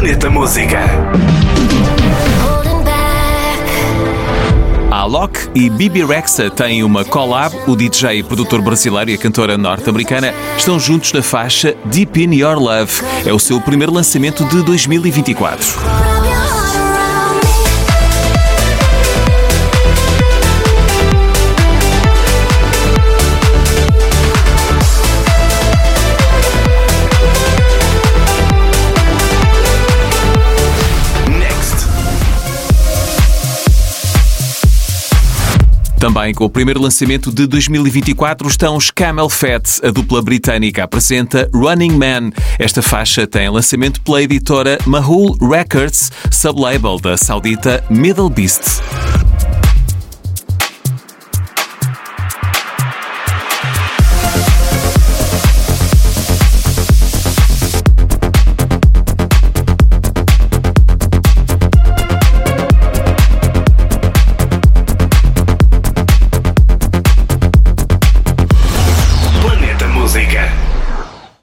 Planeta Música. Alok e Bibi Rexa têm uma collab. O DJ, produtor brasileiro e a cantora norte-americana estão juntos na faixa Deep in Your Love. É o seu primeiro lançamento de 2024. Também com o primeiro lançamento de 2024 estão os Camel Fat. A dupla britânica apresenta Running Man. Esta faixa tem lançamento pela editora Mahul Records, sublabel da saudita Middle Beast. música.